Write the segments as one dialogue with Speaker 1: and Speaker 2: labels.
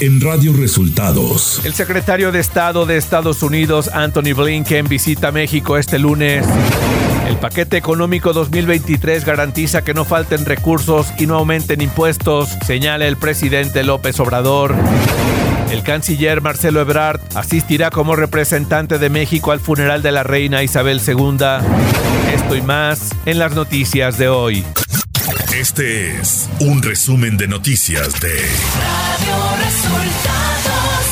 Speaker 1: en Radio Resultados.
Speaker 2: El secretario de Estado de Estados Unidos, Anthony Blinken, visita México este lunes. El paquete económico 2023 garantiza que no falten recursos y no aumenten impuestos, señala el presidente López Obrador. El canciller Marcelo Ebrard asistirá como representante de México al funeral de la reina Isabel II. Esto y más en las noticias de hoy.
Speaker 1: Este es un resumen de noticias de Radio Resultados.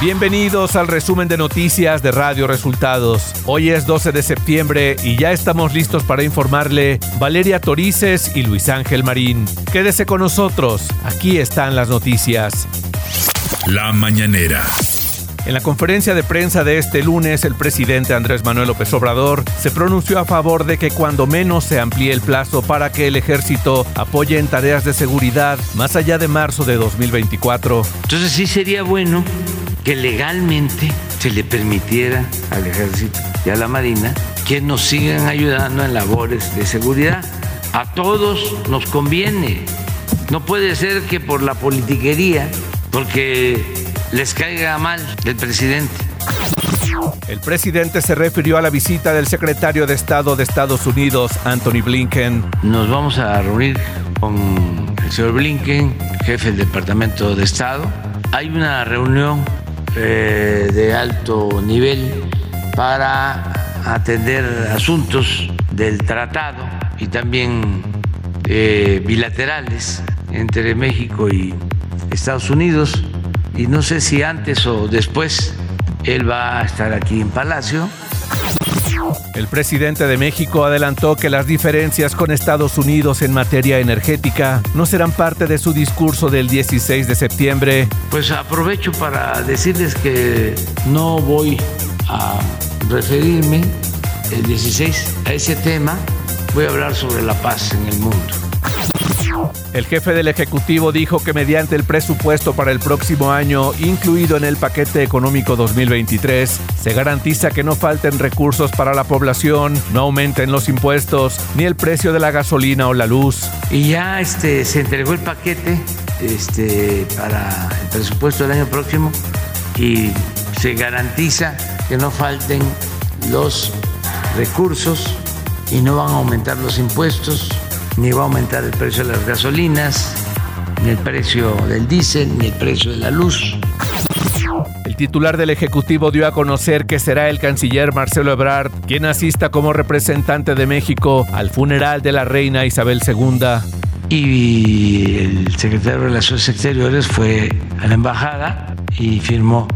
Speaker 2: Bienvenidos al resumen de noticias de Radio Resultados. Hoy es 12 de septiembre y ya estamos listos para informarle Valeria Torices y Luis Ángel Marín. Quédese con nosotros, aquí están las noticias.
Speaker 1: La mañanera.
Speaker 2: En la conferencia de prensa de este lunes, el presidente Andrés Manuel López Obrador se pronunció a favor de que cuando menos se amplíe el plazo para que el ejército apoye en tareas de seguridad más allá de marzo de 2024.
Speaker 3: Entonces sí sería bueno que legalmente se le permitiera al ejército y a la marina que nos sigan ayudando en labores de seguridad. A todos nos conviene. No puede ser que por la politiquería, porque les caiga mal el presidente.
Speaker 2: El presidente se refirió a la visita del secretario de Estado de Estados Unidos, Anthony Blinken.
Speaker 3: Nos vamos a reunir con el señor Blinken, jefe del Departamento de Estado. Hay una reunión eh, de alto nivel para atender asuntos del tratado y también eh, bilaterales entre México y Estados Unidos y no sé si antes o después él va a estar aquí en Palacio.
Speaker 2: El presidente de México adelantó que las diferencias con Estados Unidos en materia energética no serán parte de su discurso del 16 de septiembre.
Speaker 3: Pues aprovecho para decirles que no voy a referirme el 16 a ese tema, voy a hablar sobre la paz en el mundo.
Speaker 2: El jefe del Ejecutivo dijo que mediante el presupuesto para el próximo año, incluido en el paquete económico 2023, se garantiza que no falten recursos para la población, no aumenten los impuestos, ni el precio de la gasolina o la luz.
Speaker 3: Y ya este, se entregó el paquete este, para el presupuesto del año próximo y se garantiza que no falten los recursos y no van a aumentar los impuestos ni va a aumentar el precio de las gasolinas, ni el precio del diésel, ni el precio de la luz.
Speaker 2: El titular del Ejecutivo dio a conocer que será el canciller Marcelo Ebrard quien asista como representante de México al funeral de la reina Isabel II.
Speaker 3: Y el secretario de Relaciones Exteriores fue a la embajada y firmó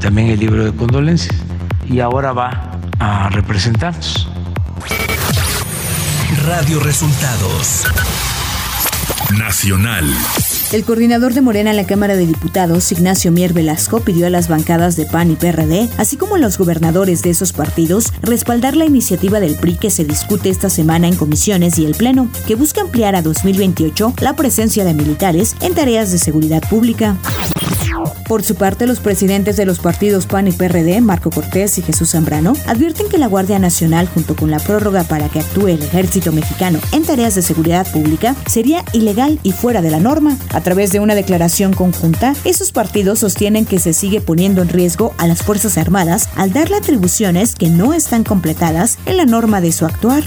Speaker 3: también el libro de condolencias. Y ahora va a representarnos.
Speaker 1: Radio Resultados. Nacional.
Speaker 4: El coordinador de Morena en la Cámara de Diputados, Ignacio Mier Velasco, pidió a las bancadas de PAN y PRD, así como a los gobernadores de esos partidos, respaldar la iniciativa del PRI que se discute esta semana en comisiones y el Pleno, que busca ampliar a 2028 la presencia de militares en tareas de seguridad pública. Por su parte, los presidentes de los partidos PAN y PRD, Marco Cortés y Jesús Zambrano, advierten que la Guardia Nacional, junto con la prórroga para que actúe el ejército mexicano en tareas de seguridad pública, sería ilegal y fuera de la norma. A través de una declaración conjunta, esos partidos sostienen que se sigue poniendo en riesgo a las Fuerzas Armadas al darle atribuciones que no están completadas en la norma de su actuar.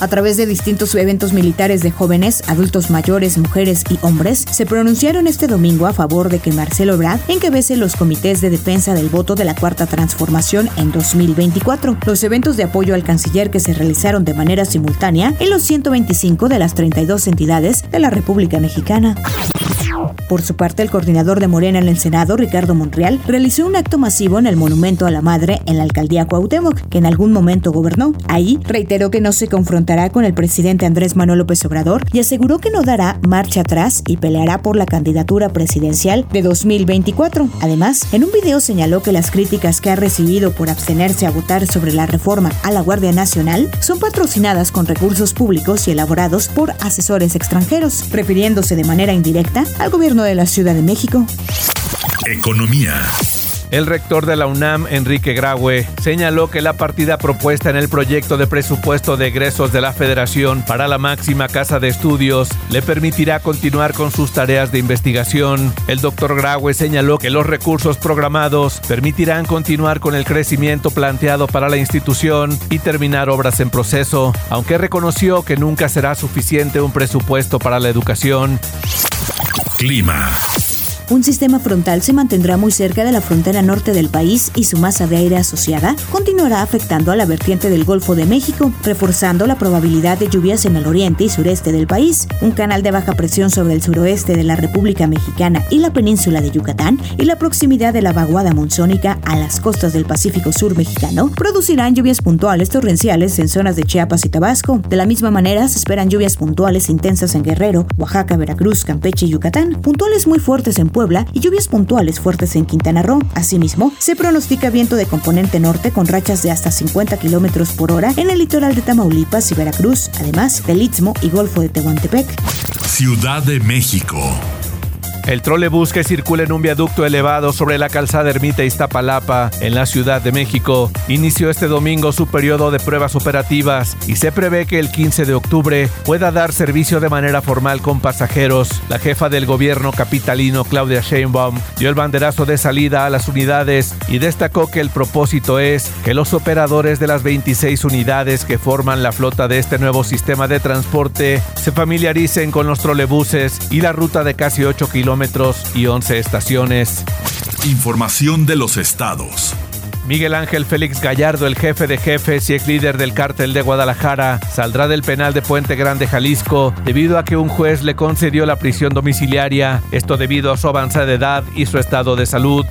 Speaker 4: A través de distintos eventos militares de jóvenes, adultos mayores, mujeres y hombres, se pronunciaron este domingo a favor de que Marcelo Ebrard encabece los comités de defensa del voto de la Cuarta Transformación en 2024. Los eventos de apoyo al canciller que se realizaron de manera simultánea en los 125 de las 32 entidades de la República Mexicana. Por su parte, el coordinador de Morena en el Senado, Ricardo Monreal, realizó un acto masivo en el Monumento a la Madre en la alcaldía Cuauhtémoc, que en algún momento gobernó. Ahí reiteró que no se confrontará con el presidente Andrés Manuel López Obrador y aseguró que no dará marcha atrás y peleará por la candidatura presidencial de 2024. Además, en un video señaló que las críticas que ha recibido por abstenerse a votar sobre la reforma a la Guardia Nacional son patrocinadas con recursos públicos y elaborados por asesores extranjeros, refiriéndose de manera indirecta al gobierno de la Ciudad de México.
Speaker 1: Economía.
Speaker 2: El rector de la UNAM, Enrique Graue, señaló que la partida propuesta en el proyecto de presupuesto de egresos de la Federación para la máxima casa de estudios le permitirá continuar con sus tareas de investigación. El doctor Graue señaló que los recursos programados permitirán continuar con el crecimiento planteado para la institución y terminar obras en proceso, aunque reconoció que nunca será suficiente un presupuesto para la educación.
Speaker 1: Clima.
Speaker 4: Un sistema frontal se mantendrá muy cerca de la frontera norte del país y su masa de aire asociada continuará afectando a la vertiente del Golfo de México, reforzando la probabilidad de lluvias en el oriente y sureste del país. Un canal de baja presión sobre el suroeste de la República Mexicana y la península de Yucatán y la proximidad de la vaguada monzónica a las costas del Pacífico Sur mexicano producirán lluvias puntuales torrenciales en zonas de Chiapas y Tabasco. De la misma manera, se esperan lluvias puntuales intensas en Guerrero, Oaxaca, Veracruz, Campeche y Yucatán, puntuales muy fuertes en Puebla y lluvias puntuales fuertes en Quintana Roo. Asimismo, se pronostica viento de componente norte con rachas de hasta 50 kilómetros por hora en el litoral de Tamaulipas y Veracruz, además del Istmo y Golfo de Tehuantepec.
Speaker 1: Ciudad de México.
Speaker 2: El trolebús que circula en un viaducto elevado sobre la calzada Ermita Iztapalapa, en la Ciudad de México, inició este domingo su periodo de pruebas operativas y se prevé que el 15 de octubre pueda dar servicio de manera formal con pasajeros. La jefa del gobierno capitalino, Claudia Sheinbaum, dio el banderazo de salida a las unidades y destacó que el propósito es que los operadores de las 26 unidades que forman la flota de este nuevo sistema de transporte se familiaricen con los trolebuses y la ruta de casi 8 kilómetros y 11 estaciones.
Speaker 1: Información de los estados.
Speaker 2: Miguel Ángel Félix Gallardo, el jefe de jefes y ex líder del cártel de Guadalajara, saldrá del penal de Puente Grande, Jalisco, debido a que un juez le concedió la prisión domiciliaria, esto debido a su avanzada edad y su estado de salud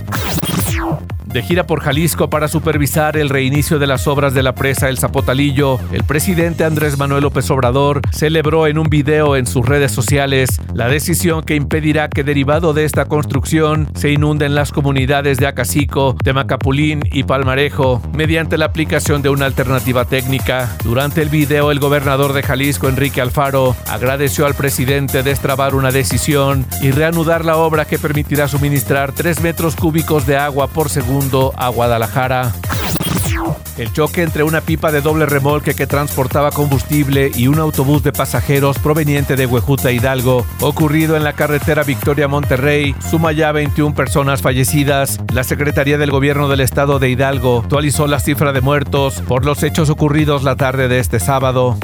Speaker 2: de gira por Jalisco para supervisar el reinicio de las obras de la presa El Zapotalillo, el presidente Andrés Manuel López Obrador celebró en un video en sus redes sociales la decisión que impedirá que derivado de esta construcción se inunden las comunidades de Acacico, Temacapulín y Palmarejo mediante la aplicación de una alternativa técnica. Durante el video el gobernador de Jalisco Enrique Alfaro agradeció al presidente destrabar una decisión y reanudar la obra que permitirá suministrar 3 metros cúbicos de agua por segundo a Guadalajara. El choque entre una pipa de doble remolque que transportaba combustible y un autobús de pasajeros proveniente de Huejuta Hidalgo, ocurrido en la carretera Victoria Monterrey, suma ya 21 personas fallecidas. La Secretaría del Gobierno del Estado de Hidalgo actualizó la cifra de muertos por los hechos ocurridos la tarde de este sábado.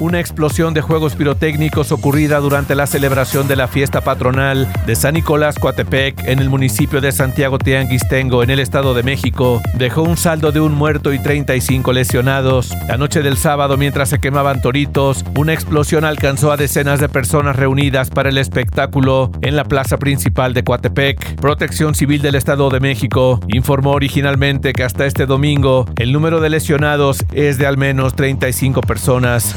Speaker 2: Una explosión de juegos pirotécnicos ocurrida durante la celebración de la fiesta patronal de San Nicolás Coatepec en el municipio de Santiago Tianguistengo en el Estado de México dejó un saldo de un muerto y 35 lesionados. La noche del sábado mientras se quemaban toritos, una explosión alcanzó a decenas de personas reunidas para el espectáculo en la plaza principal de Coatepec. Protección Civil del Estado de México informó originalmente que hasta este domingo el número de lesionados es de al menos 35 personas.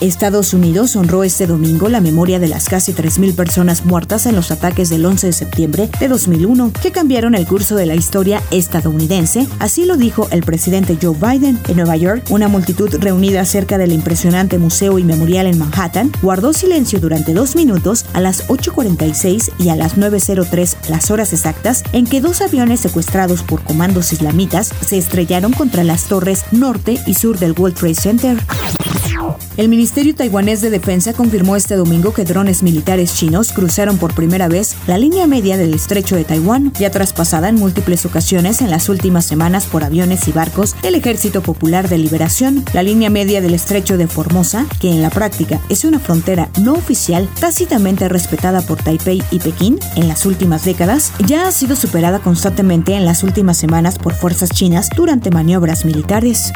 Speaker 4: Estados Unidos honró este domingo la memoria de las casi 3.000 personas muertas en los ataques del 11 de septiembre de 2001 que cambiaron el curso de la historia estadounidense, así lo dijo el presidente Joe Biden. En Nueva York, una multitud reunida cerca del impresionante museo y memorial en Manhattan guardó silencio durante dos minutos a las 8.46 y a las 9.03 las horas exactas en que dos aviones secuestrados por comandos islamitas se estrellaron contra las torres norte y sur del World Trade Center. El Ministerio taiwanés de Defensa confirmó este domingo que drones militares chinos cruzaron por primera vez la línea media del estrecho de Taiwán, ya traspasada en múltiples ocasiones en las últimas semanas por aviones y barcos del Ejército Popular de Liberación. La línea media del estrecho de Formosa, que en la práctica es una frontera no oficial tácitamente respetada por Taipei y Pekín en las últimas décadas, ya ha sido superada constantemente en las últimas semanas por fuerzas chinas durante maniobras militares.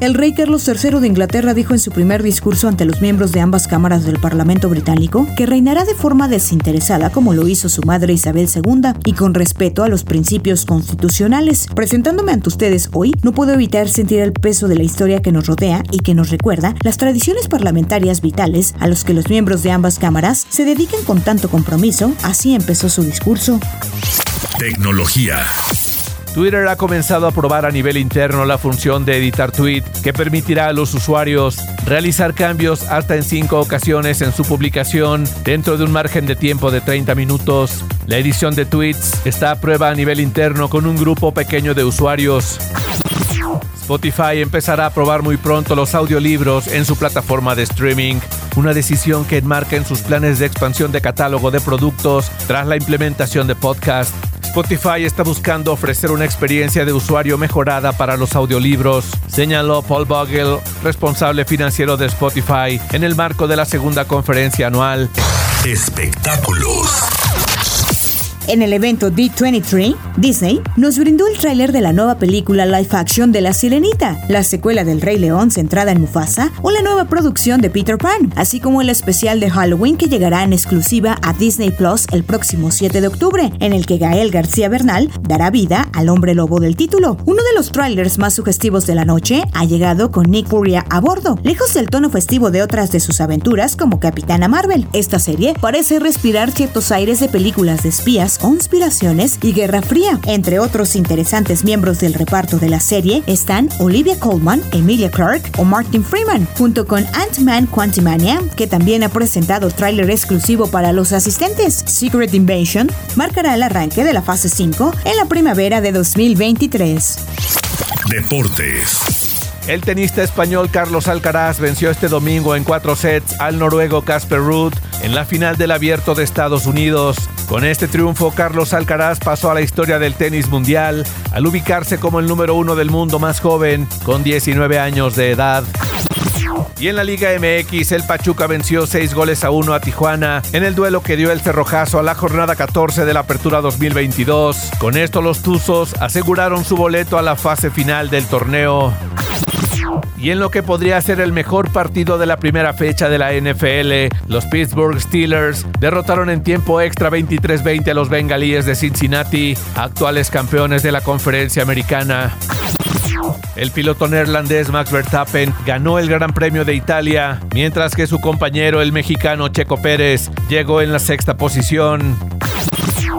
Speaker 4: El rey Carlos III de Inglaterra dijo en su primer discurso ante los miembros de ambas cámaras del Parlamento británico que reinará de forma desinteresada como lo hizo su madre Isabel II y con respeto a los principios constitucionales. Presentándome ante ustedes hoy, no puedo evitar sentir el peso de la historia que nos rodea y que nos recuerda las tradiciones parlamentarias vitales a los que los miembros de ambas cámaras se dedican con tanto compromiso. Así empezó su discurso.
Speaker 1: Tecnología.
Speaker 2: Twitter ha comenzado a probar a nivel interno la función de editar tweet que permitirá a los usuarios realizar cambios hasta en cinco ocasiones en su publicación dentro de un margen de tiempo de 30 minutos. La edición de tweets está a prueba a nivel interno con un grupo pequeño de usuarios. Spotify empezará a probar muy pronto los audiolibros en su plataforma de streaming, una decisión que enmarca en sus planes de expansión de catálogo de productos tras la implementación de podcast. Spotify está buscando ofrecer una experiencia de usuario mejorada para los audiolibros, señaló Paul Bogle, responsable financiero de Spotify, en el marco de la segunda conferencia anual.
Speaker 1: Espectáculos.
Speaker 4: En el evento D23, Disney nos brindó el tráiler de la nueva película live action de La Sirenita, la secuela del Rey León centrada en Mufasa o la nueva producción de Peter Pan, así como el especial de Halloween que llegará en exclusiva a Disney Plus el próximo 7 de octubre, en el que Gael García Bernal dará vida al hombre lobo del título. Uno de los trailers más sugestivos de la noche ha llegado con Nick Furia a bordo, lejos del tono festivo de otras de sus aventuras como Capitana Marvel. Esta serie parece respirar ciertos aires de películas de espías conspiraciones y Guerra Fría. Entre otros interesantes miembros del reparto de la serie están Olivia Colman, Emilia Clarke o Martin Freeman, junto con Ant-Man Quantumania, que también ha presentado tráiler exclusivo para los asistentes. Secret Invasion marcará el arranque de la fase 5 en la primavera de 2023.
Speaker 1: Deportes.
Speaker 2: El tenista español Carlos Alcaraz venció este domingo en cuatro sets al noruego Casper Ruud en la final del Abierto de Estados Unidos. Con este triunfo, Carlos Alcaraz pasó a la historia del tenis mundial al ubicarse como el número uno del mundo más joven, con 19 años de edad. Y en la Liga MX, el Pachuca venció 6 goles a 1 a Tijuana en el duelo que dio el cerrojazo a la jornada 14 de la Apertura 2022. Con esto, los Tuzos aseguraron su boleto a la fase final del torneo. Y en lo que podría ser el mejor partido de la primera fecha de la NFL, los Pittsburgh Steelers derrotaron en tiempo extra 23-20 a los Bengalíes de Cincinnati, actuales campeones de la conferencia americana. El piloto neerlandés Max Verstappen ganó el Gran Premio de Italia, mientras que su compañero el mexicano Checo Pérez llegó en la sexta posición.